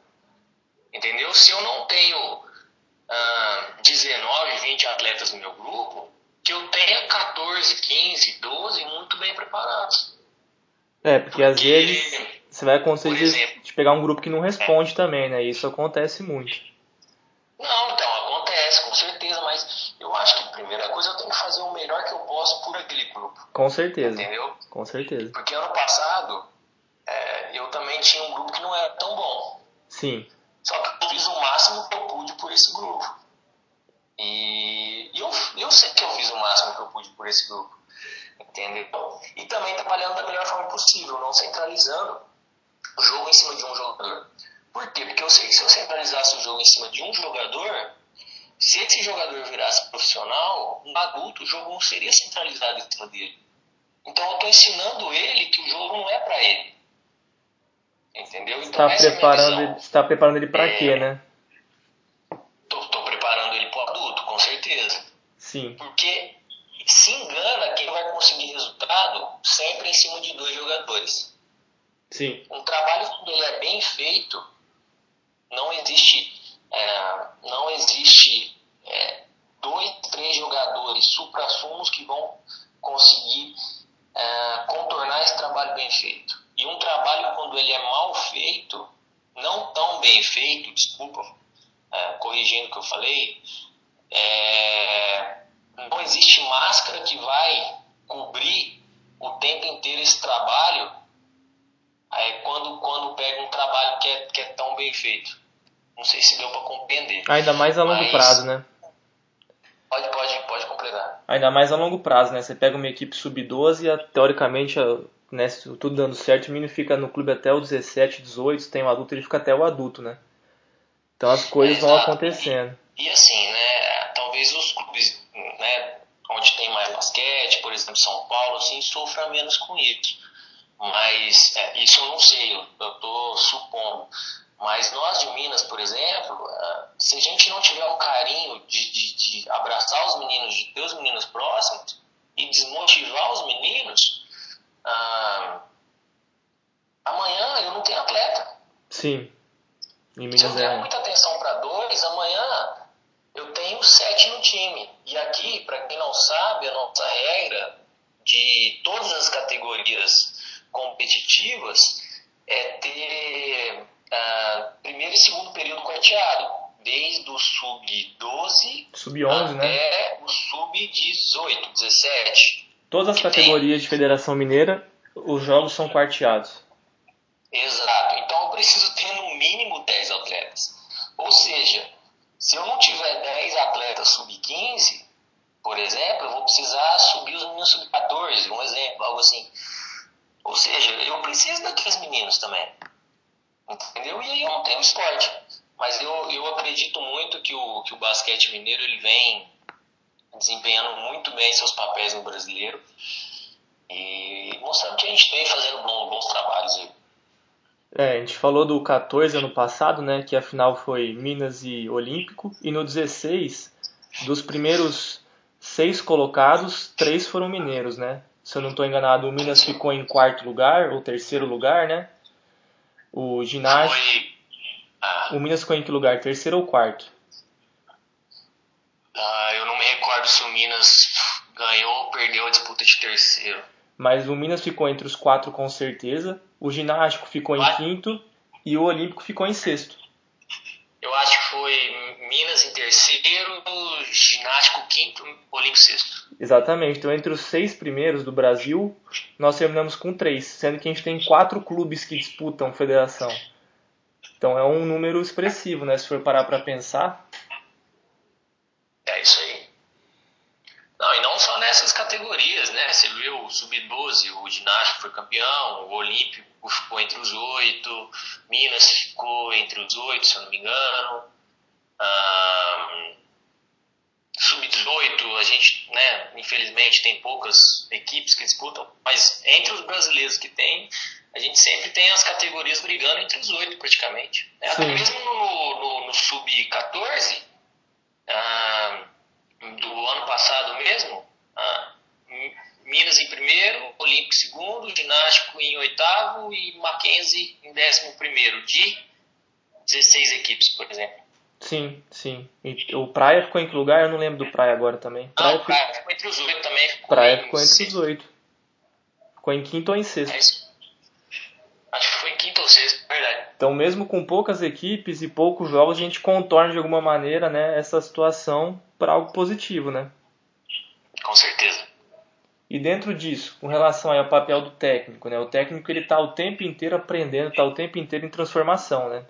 Entendeu? Se eu não tenho ah, 19, 20 atletas no meu grupo, que eu tenha 14, 15, 12 muito bem preparados. É, porque, porque às vezes você vai acontecer de, de, pegar um grupo que não responde é. também, né? Isso acontece muito. Não, então, acontece, com certeza, mas eu acho que a primeira coisa eu tenho que fazer o melhor que eu posso por aquele grupo. Com certeza. Entendeu? Com certeza. Porque ano passado é, eu também tinha um grupo que não era tão bom. Sim. Só que eu fiz o máximo que eu pude por esse grupo. E eu, eu sei que eu fiz o máximo que eu pude por esse grupo. Entendeu? E também trabalhando da melhor forma possível, não centralizando o jogo em cima de um jogador. Por quê? Porque eu sei que se eu centralizasse o jogo em cima de um jogador, se esse jogador virasse profissional, um adulto, o jogo não seria centralizado em cima dele. Então eu estou ensinando ele que o jogo não é para ele. Entendeu? Então, está preparando, é está preparando ele para é, quê, né? Estou preparando ele para o adulto, com certeza. Sim. Porque se engana quem vai conseguir resultado sempre em cima de dois jogadores. Sim. Um trabalho quando ele é bem feito, não existe, é, não existe é, dois, três jogadores supra-sumos que vão conseguir é, contornar esse trabalho bem feito. E um trabalho, quando ele é mal feito, não tão bem feito, desculpa, é, corrigindo o que eu falei, é, não existe máscara que vai cobrir o tempo inteiro esse trabalho é, quando, quando pega um trabalho que é, que é tão bem feito. Não sei se deu para compreender. Ainda mais a longo Mas, prazo, né? Pode, pode, pode completar. Ainda mais a longo prazo, né? Você pega uma equipe sub-12 e teoricamente, né, tudo dando certo, o menino fica no clube até o 17, 18, tem um adulto, ele fica até o adulto, né? Então as coisas é, vão acontecendo. E, e, assim, né? Talvez os clubes, né, onde tem mais basquete, por exemplo, São Paulo, assim, sofram menos com isso. Mas é, isso eu não sei, eu, tô supondo. Mas nós de Minas, por exemplo, ah, se a gente não tiver o carinho de, de, de abraçar os meninos, de ter os meninos próximos e desmotivar os meninos, ah, amanhã eu não tenho atleta. Sim. Se eu der é. muita atenção para dois, amanhã eu tenho sete no time. E aqui, para quem não sabe, a nossa regra de todas as categorias competitivas é ter uh, primeiro e segundo período quarteado, desde o sub-12 sub até né? o sub-18, 17. Todas as categorias tem... de Federação Mineira, os jogos são quarteados. Exato. Então eu preciso ter no mínimo 10 atletas. Ou seja, se eu não tiver 10 atletas sub-15, por exemplo, eu vou precisar subir os meninos sub-14, um exemplo, algo assim. Ou seja, eu preciso daqueles meninos também. Entendeu? E aí eu não tenho esporte. Mas eu, eu acredito muito que o, que o basquete mineiro ele vem desempenhando muito bem seus papéis no brasileiro e mostrando que a gente vem fazendo bons, bons trabalhos aí. É, a gente falou do 14 ano passado, né, que a final foi Minas e Olímpico, e no 16, dos primeiros seis colocados, três foram mineiros, né? Se eu não estou enganado, o Minas ficou em quarto lugar, ou terceiro lugar, né? O ginásio. Ah. O Minas ficou em que lugar? Terceiro ou quarto? Ah, eu não me recordo se o Minas ganhou ou perdeu a disputa de terceiro. Mas o Minas ficou entre os quatro com certeza. O ginástico ficou em quinto e o Olímpico ficou em sexto. Eu acho que foi Minas em terceiro, Ginástico quinto, Olímpico sexto. Exatamente. Então, entre os seis primeiros do Brasil, nós terminamos com três, sendo que a gente tem quatro clubes que disputam federação. Então, é um número expressivo, né? Se for parar para pensar. É isso aí. Não, e não só nessas categorias, né? Você viu o Sub-12, o Ginástico foi campeão, o Olímpico ficou entre os oito, Minas ficou entre os oito, se eu não me engano. Sub-18, a gente, né, infelizmente, tem poucas equipes que disputam, mas entre os brasileiros que tem, a gente sempre tem as categorias brigando entre os oito, praticamente. É, até mesmo no, no, no Sub-14, do ano passado mesmo, Minas em primeiro, Olímpico em segundo, Ginástico em oitavo e Mackenzie em décimo primeiro, de 16 equipes, por exemplo. Sim, sim. E o Praia ficou em que lugar? Eu não lembro do Praia agora também. Praia, ah, Praia ficou entre os oito também. Ficou Praia ficou entre os oito. Ficou em quinto ou em sexto. É isso. Acho que foi em quinto ou sexto, verdade. Então, mesmo com poucas equipes e poucos jogos, a gente contorna de alguma maneira né, essa situação para algo positivo, né? Com certeza. E dentro disso, com relação ao papel do técnico, né? O técnico ele está o tempo inteiro aprendendo, está o tempo inteiro em transformação, né?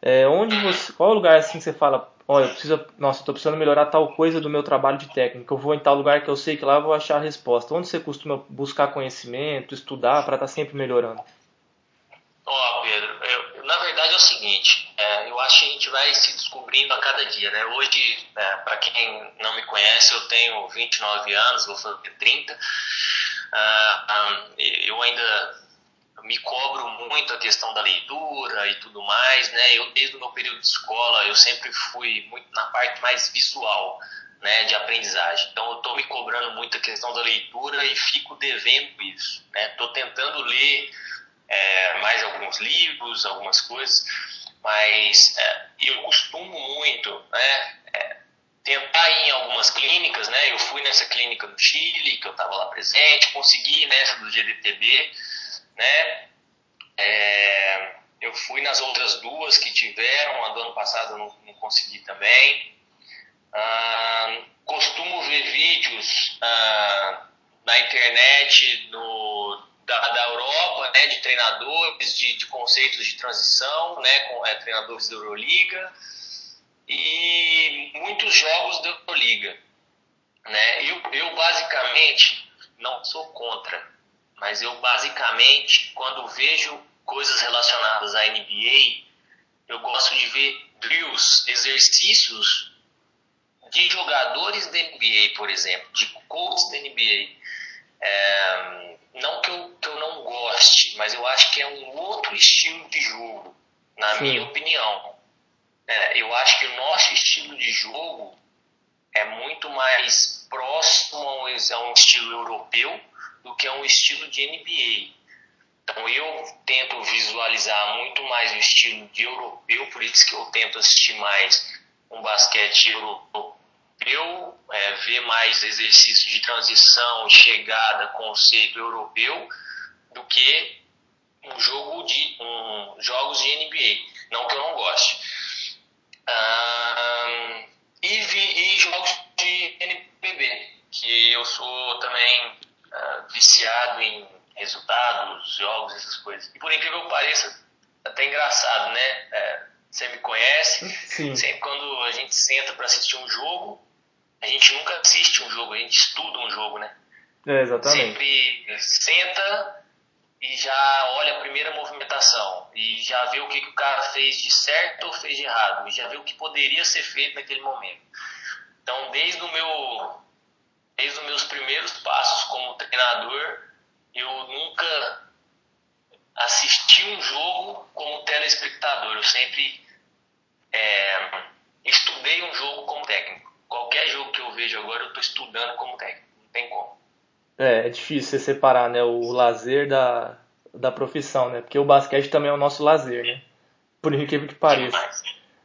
É, onde você, qual lugar assim que você fala, olha, eu preciso, nossa, estou precisando melhorar tal coisa do meu trabalho de técnico. Eu vou em tal lugar que eu sei que lá eu vou achar a resposta. Onde você costuma buscar conhecimento, estudar para estar tá sempre melhorando? Ó, oh, Pedro, eu, na verdade é o seguinte, é, eu acho que a gente vai se descobrindo a cada dia, né? Hoje, é, para quem não me conhece, eu tenho 29 anos, vou fazer 30. Ah, ah, eu ainda me cobro muito a questão da leitura e tudo mais, né? Eu desde o meu período de escola eu sempre fui muito na parte mais visual, né, de aprendizagem. Então eu estou me cobrando muito a questão da leitura e fico devendo isso, né? Estou tentando ler é, mais alguns livros, algumas coisas, mas é, eu costumo muito, né? É, tentar ir em algumas clínicas, né? Eu fui nessa clínica no Chile, que eu estava lá presente, consegui nessa do GDTB, né? É, eu fui nas outras duas que tiveram, a do ano passado não, não consegui também. Ah, costumo ver vídeos ah, na internet no, da, da Europa, né, de treinadores, de, de conceitos de transição, né, com é, treinadores da Euroliga e muitos jogos da Euroliga. Né? Eu, eu basicamente não sou contra mas eu basicamente, quando vejo coisas relacionadas à NBA, eu gosto de ver drills, exercícios de jogadores da NBA, por exemplo, de coaches da NBA. É, não que eu, que eu não goste, mas eu acho que é um outro estilo de jogo, na Sim. minha opinião. É, eu acho que o nosso estilo de jogo é muito mais próximo a um estilo europeu do que é um estilo de NBA. Então eu tento visualizar muito mais o estilo de europeu, por isso que eu tento assistir mais um basquete europeu, é, ver mais exercícios de transição, chegada, conceito europeu, do que um jogo de um, jogos de NBA. Não que eu não goste. Ah, e, vi, e jogos de NBB, que eu sou também uh, viciado em resultados, jogos, essas coisas. E por incrível que pareça, até engraçado, né? É, você me conhece, Sim. sempre quando a gente senta para assistir um jogo, a gente nunca assiste um jogo, a gente estuda um jogo, né? É, exatamente. Sempre senta e já olha a primeira movimentação e já vê o que, que o cara fez de certo ou fez de errado e já vê o que poderia ser feito naquele momento. Então, desde o meu desde os meus primeiros passos como treinador, eu nunca assisti um jogo como telespectador. Eu sempre é, estudei um jogo como técnico. Qualquer jogo que eu vejo agora, eu estou estudando como técnico. Não tem como. É, é difícil você separar né, o lazer da, da profissão, né? Porque o basquete também é o nosso lazer, né? Por incrível que pareça.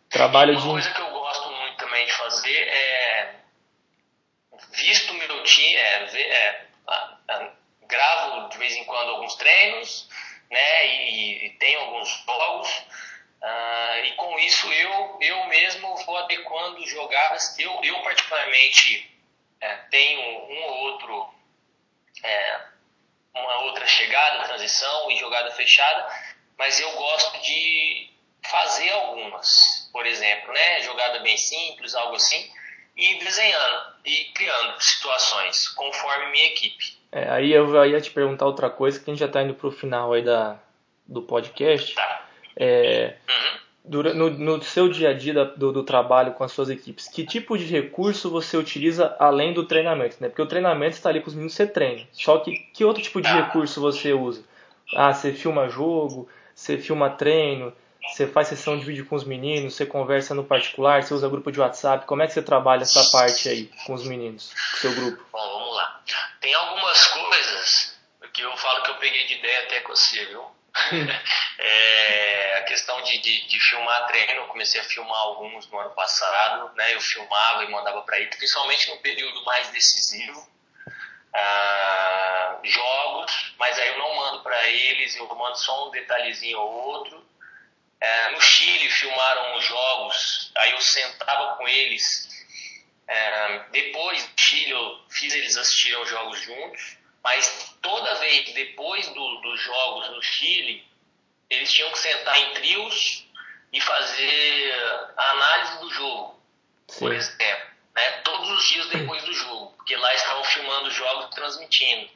Trabalho uma de... coisa que eu gosto muito também de fazer é meu time, é, é, gravo de vez em quando alguns treinos, né, e, e tenho alguns jogos, uh, e com isso eu, eu mesmo vou adequando jogadas. Eu, eu particularmente é, tenho um ou outro, é, uma outra chegada, transição e jogada fechada, mas eu gosto de fazer algumas, por exemplo, né, jogada bem simples, algo assim, e desenhando e criando situações conforme minha equipe. É, aí eu ia te perguntar outra coisa, que a gente já está indo para o final aí da, do podcast. Tá. É, uhum. no, no, seu dia a dia do, do, trabalho com as suas equipes, que tipo de recurso você utiliza além do treinamento? Né? Porque o treinamento está ali com os meninos, você treina. Só que que outro tipo de tá. recurso você usa? Ah, você filma jogo, você filma treino, você faz sessão de vídeo com os meninos, você conversa no particular, você usa grupo de WhatsApp. Como é que você trabalha essa parte aí com os meninos, com o seu grupo? Bom, vamos lá. Tem algumas coisas que eu falo que eu peguei de ideia até com você, viu? [LAUGHS] é, a questão de, de, de, filmar treino, eu comecei a filmar alguns no ano passado, né? Eu filmava e mandava para ele, principalmente no período mais decisivo. Ah, jogos, mas aí eu não mando para eles, eu mando só um detalhezinho ou outro é, no Chile filmaram os jogos, aí eu sentava com eles. É, depois do Chile eu fiz eles assistirem os jogos juntos, mas toda vez depois do, dos jogos no Chile, eles tinham que sentar em trios e fazer a análise do jogo, Sim. por exemplo. Né? Todos os dias depois do jogo, porque lá estavam filmando os jogos e transmitindo.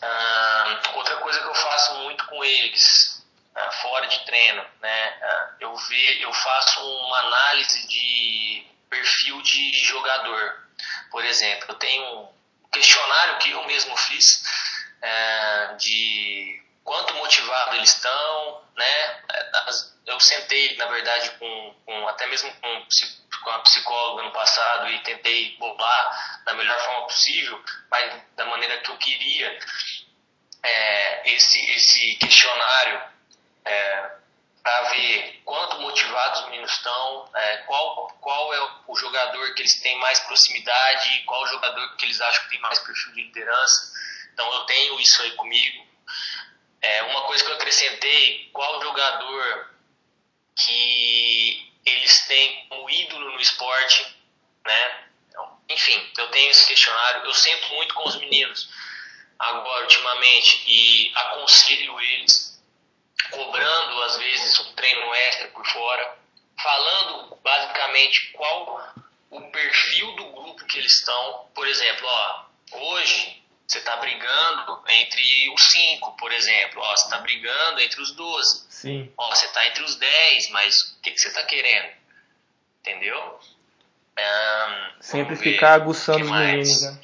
Ah, outra coisa que eu faço muito com eles fora de treino, né? Uh, eu ve, eu faço uma análise de perfil de jogador. Por exemplo, eu tenho questionário que eu mesmo fiz é, de quanto motivado eles estão, né? Eu sentei, na verdade, com, com até mesmo com, com a psicóloga no passado e tentei bolar da melhor forma possível, mas da maneira que eu queria é, esse, esse questionário é, para ver quanto motivados os meninos estão, é, qual, qual é o jogador que eles têm mais proximidade, qual o jogador que eles acham que tem mais perfil de liderança. Então eu tenho isso aí comigo. É, uma coisa que eu acrescentei, qual jogador que eles têm como ídolo no esporte, né? Então, enfim, eu tenho esse questionário, eu sento muito com os meninos agora ultimamente e aconselho eles, cobrando às vezes um treino extra por fora, falando basicamente qual o perfil do grupo que eles estão. Por exemplo, ó, hoje você está brigando entre os cinco, por exemplo. Ó, você está brigando entre os 12. Sim. Ó, você está entre os 10, mas o que, que você está querendo? Entendeu? Um, Sempre ficar aguçando os meninos, né?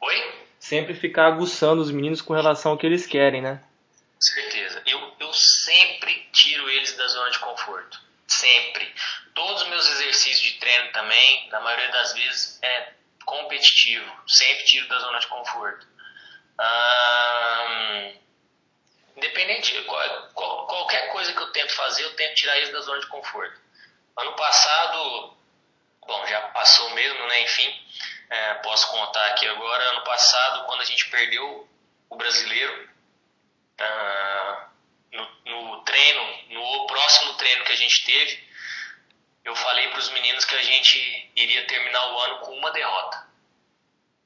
Oi? sempre ficar aguçando os meninos com relação ao que eles querem, né? Certeza. Sempre tiro eles da zona de conforto. Sempre. Todos os meus exercícios de treino também, na maioria das vezes, é competitivo. Sempre tiro da zona de conforto. independente de qual, qual, qualquer coisa que eu tento fazer, eu tento tirar eles da zona de conforto. Ano passado, bom, já passou mesmo, né? Enfim, é, posso contar aqui agora. Ano passado, quando a gente perdeu o brasileiro, no, treino, no próximo treino que a gente teve, eu falei para os meninos que a gente iria terminar o ano com uma derrota.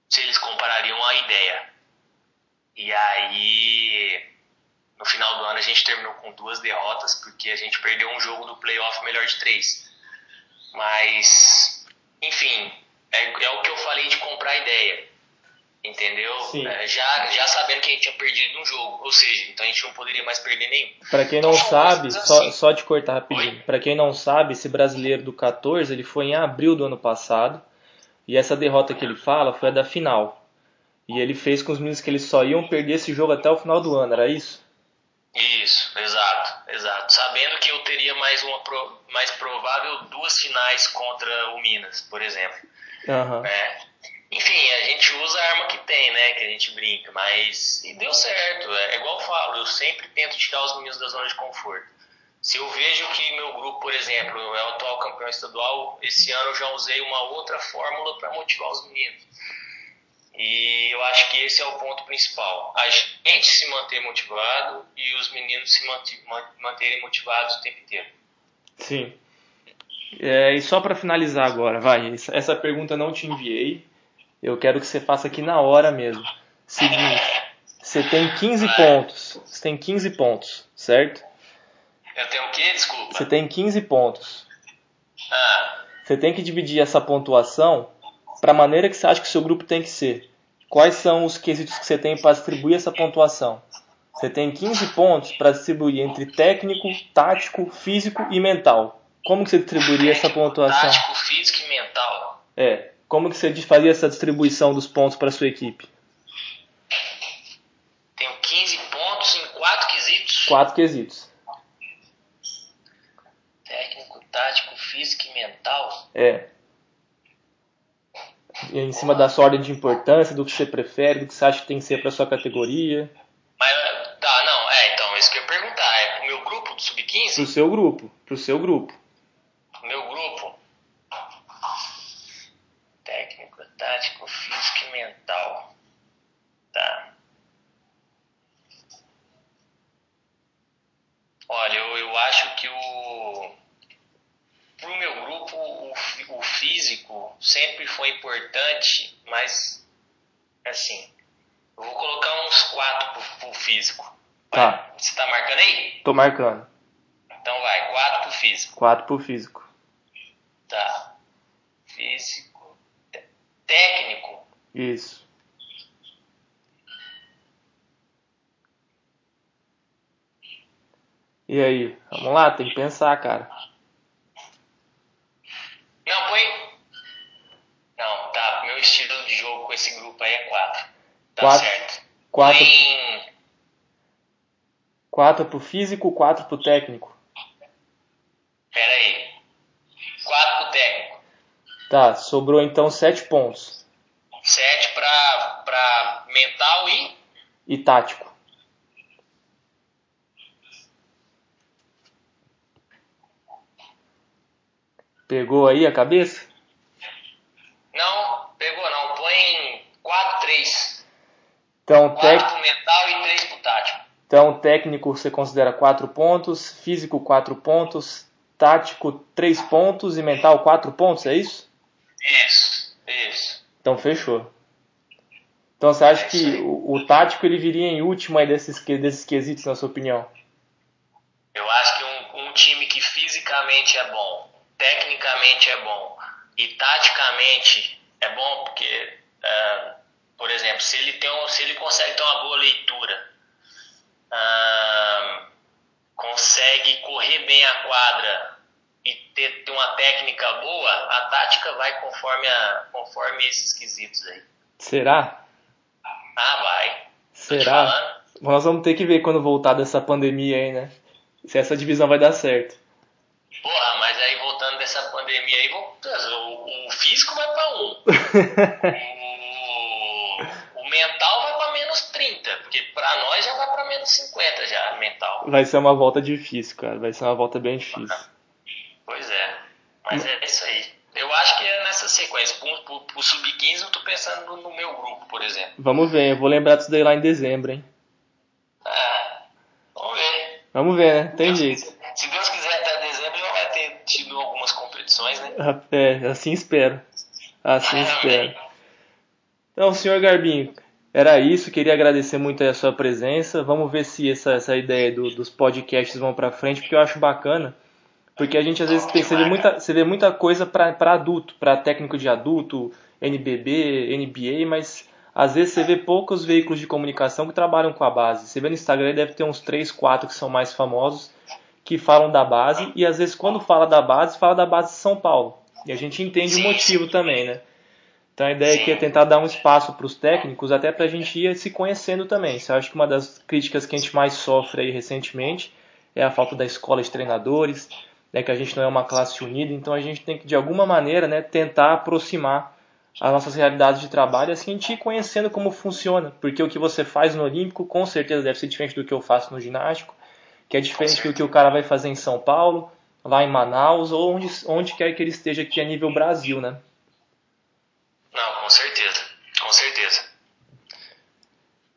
Se eles comparariam a ideia. E aí, no final do ano, a gente terminou com duas derrotas, porque a gente perdeu um jogo do playoff melhor de três. Mas, enfim, é, é o que eu falei de comprar ideia. Entendeu? É, já, já sabendo que a gente tinha perdido um jogo. Ou seja, então a gente não poderia mais perder nenhum. Para quem não então, sabe, assim. só, só te cortar rapidinho. Para quem não sabe, esse brasileiro do 14 ele foi em abril do ano passado. E essa derrota que ele fala foi a da final. E ele fez com os meninos que eles só iam perder esse jogo até o final do ano, era isso? Isso, exato, exato. Sabendo que eu teria mais uma mais provável duas finais contra o Minas, por exemplo. Uhum. Né? Enfim, a gente usa a arma que tem, né? Que a gente brinca, mas e deu certo. É igual eu falo, eu sempre tento tirar os meninos da zona de conforto. Se eu vejo que meu grupo, por exemplo, é o atual campeão estadual, esse ano eu já usei uma outra fórmula para motivar os meninos. E eu acho que esse é o ponto principal. A gente se manter motivado e os meninos se manterem motivados o tempo inteiro. Sim. É, e só para finalizar agora, vai, essa pergunta não te enviei, eu quero que você faça aqui na hora mesmo. Seguinte, você tem 15 pontos, você tem 15 pontos, certo? Eu tenho o quê? Desculpa. Você tem 15 pontos. Ah. Você tem que dividir essa pontuação para a maneira que você acha que o seu grupo tem que ser. Quais são os quesitos que você tem para distribuir essa pontuação? Você tem 15 pontos para distribuir entre técnico, tático, físico e mental. Como que você distribuiria essa pontuação? Tático, físico e mental. É. Como que você faria essa distribuição dos pontos para sua equipe? Tenho 15 pontos em quatro quesitos. Quatro quesitos. Técnico, tático, físico e mental. É. E em cima da sua ordem de importância, do que você prefere, do que você acha que tem que ser para sua categoria. Mas, tá, não, é, então, isso que eu ia perguntar. É pro meu grupo do Sub-15? Pro seu grupo, pro seu grupo. Meu grupo? Técnico, tático, físico e mental. Tá. Olha, eu, eu acho que o pro meu grupo o, o físico sempre foi importante, mas assim, eu vou colocar uns quatro pro, pro físico. Tá. Você tá marcando aí? Tô marcando. Então vai, quatro pro físico. Quatro pro físico. Tá. Físico. Técnico. Isso. E aí? Vamos lá, tem que pensar, cara. Não, põe. Não, tá. Meu estilo de jogo com esse grupo aí é quatro. Tá Quatro. certo. Quatro, Põe quatro pro físico, quatro pro técnico. Pera aí. Quatro pro técnico. Tá, sobrou então sete pontos. Sete pra, pra mental e. E tático. Pegou aí a cabeça? Não, pegou não. Põe quatro, três. Então, Quatro tec... então técnico você considera quatro pontos, físico quatro pontos, tático três pontos e mental quatro pontos, é isso? Isso, isso. Então fechou. Então você acha É que o, o tático ele viria em último aí desses, desses quesitos, na sua opinião? Eu acho que um, um time que fisicamente é bom, tecnicamente é bom e taticamente é bom porque, ah, por exemplo, se ele, tem um, se ele consegue ter uma boa leitura, ah, consegue correr bem a quadra e ter, ter uma técnica boa, a tática vai conforme, a, conforme esses quesitos aí. Será? Ah, vai. Será? Nós vamos ter que ver quando voltar dessa pandemia aí, né? Se essa divisão vai dar certo. Porra, mas aí voltando dessa pandemia aí, o, o físico vai pra um. [LAUGHS] menos 50 já, mental. Vai ser uma volta difícil, cara. Vai ser uma volta bem difícil. Pois é. Mas é isso aí. Eu acho que é nessa sequência. Pro, pro, pro Sub-15 eu tô pensando no, no meu grupo, por exemplo. Vamos ver, eu vou lembrar disso daí lá em dezembro, hein? Ah, vamos ver. Vamos ver, né? Tem Deus jeito. quiser. Se Deus quiser até dezembro já vai ter tido algumas competições, né? É, assim espero. Assim [LAUGHS] Ah, espero. Então, senhor Garbinho, era isso. Queria agradecer muito a sua presença. Vamos ver se essa, essa ideia do- dos podcasts vão pra frente, porque eu acho bacana. Porque a gente às vezes vê muita, você vê muita coisa pra pra adulto, pra técnico de adulto, NBB, NBA, mas às vezes você vê poucos veículos de comunicação que trabalham com a base. Você vê no Instagram deve ter uns 3, 4 que são mais famosos, que falam da base, e às vezes quando fala da base, fala da base de São Paulo. E a gente entende o motivo também, né? Então a ideia aqui é tentar dar um espaço para os técnicos, até para a gente ir se conhecendo também. Isso eu acho que uma das críticas que a gente mais sofre aí recentemente é a falta da escola de treinadores, né, que a gente não é uma classe unida, então a gente tem que de alguma maneira né, tentar aproximar as nossas realidades de trabalho assim a gente ir conhecendo como funciona, porque o que você faz no Olímpico com certeza deve ser diferente do que eu faço no ginástico, que é diferente do que o cara vai fazer em São Paulo, lá em Manaus ou onde, onde quer que ele esteja aqui a nível Brasil, né? Não, com certeza. Com certeza.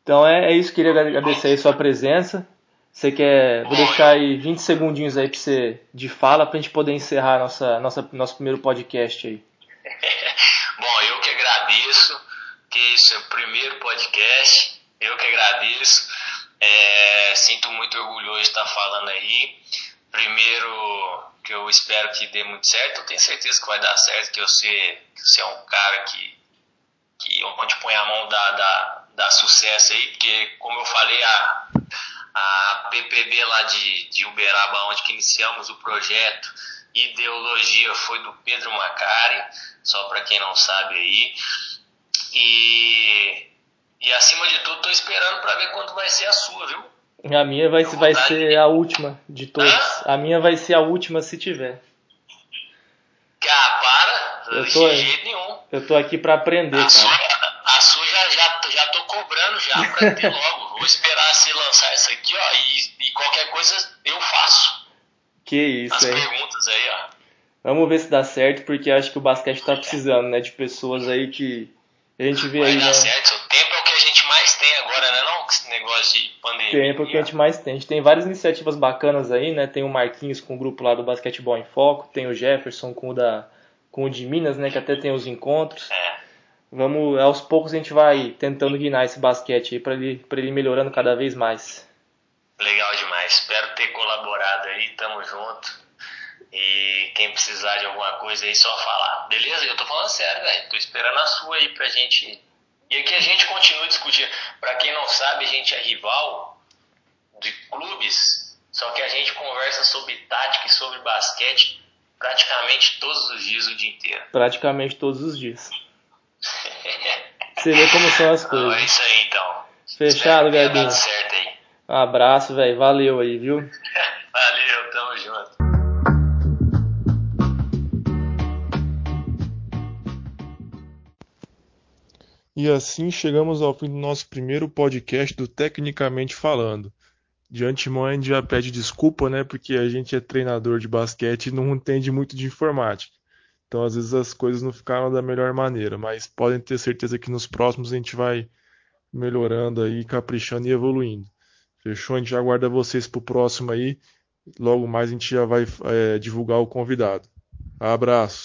Então é, é isso, queria agradecer aí sua presença. Você quer. Vou deixar aí 20 segundinhos aí pra você de fala pra gente poder encerrar nossa, nossa, nosso primeiro podcast aí. [LAUGHS] Bom, eu que agradeço, que isso é o primeiro podcast, eu que agradeço, É, sinto muito orgulhoso de estar falando aí. Primeiro, que eu espero que dê muito certo, eu tenho certeza que vai dar certo, que você, que você é um cara que, que onde põe a mão dá, dá, dá sucesso aí, porque como eu falei, a, a PPB lá de, de Uberaba, onde que iniciamos o projeto, ideologia foi do Pedro Macari, só para quem não sabe aí. E, e acima de tudo, tô esperando para ver quando vai ser a sua, viu? A minha vai, vai ser a última de todas. A minha vai ser a última se tiver. Ah, para, Eu de tô- jeito nenhum. Eu tô aqui pra aprender, A sua, a sua já, já, já tô cobrando já pra ter logo. Vou esperar você lançar isso aqui, ó, e, e qualquer coisa eu faço. Que As isso, hein? perguntas aí, ó. Vamos ver se dá certo, porque acho que o basquete tá precisando, né? De pessoas aí que a gente vê Vai aí, dar né? certo. Tem agora, né? Não, esse negócio de pandemia. Tempo é que a gente mais tem. A gente tem várias iniciativas bacanas aí, né? Tem o Marquinhos com o grupo lá do Basquetebol em Foco, tem o Jefferson com o da com o de Minas, né? Que até tem os encontros. É. Vamos, aos poucos a gente vai tentando guinar esse basquete aí pra ele, pra ele ir melhorando cada vez mais. Legal demais. Espero ter colaborado aí. Tamo junto. E quem precisar de alguma coisa aí, só falar. Beleza? Eu tô falando sério, velho. Tô esperando a sua aí pra gente. E aqui a gente continua discutindo. Pra quem não sabe, a gente é rival de clubes. Só que a gente conversa sobre tática e sobre basquete praticamente todos os dias, o dia inteiro. Praticamente todos os dias. [LAUGHS] Você vê como são as coisas. é isso aí então. Fechado, Gabinho. dado certo aí. Um abraço, velho. Valeu aí, viu? E assim chegamos ao fim do nosso primeiro podcast do Tecnicamente Falando. De antemão a gente já pede desculpa, né? Porque a gente é treinador de basquete e não entende muito de informática. Então às vezes as coisas não ficaram da melhor maneira, mas podem ter certeza que nos próximos a gente vai melhorando aí, caprichando e evoluindo. Fechou? A gente aguarda vocês pro próximo aí. Logo mais a gente já vai é, divulgar o convidado. Abraço.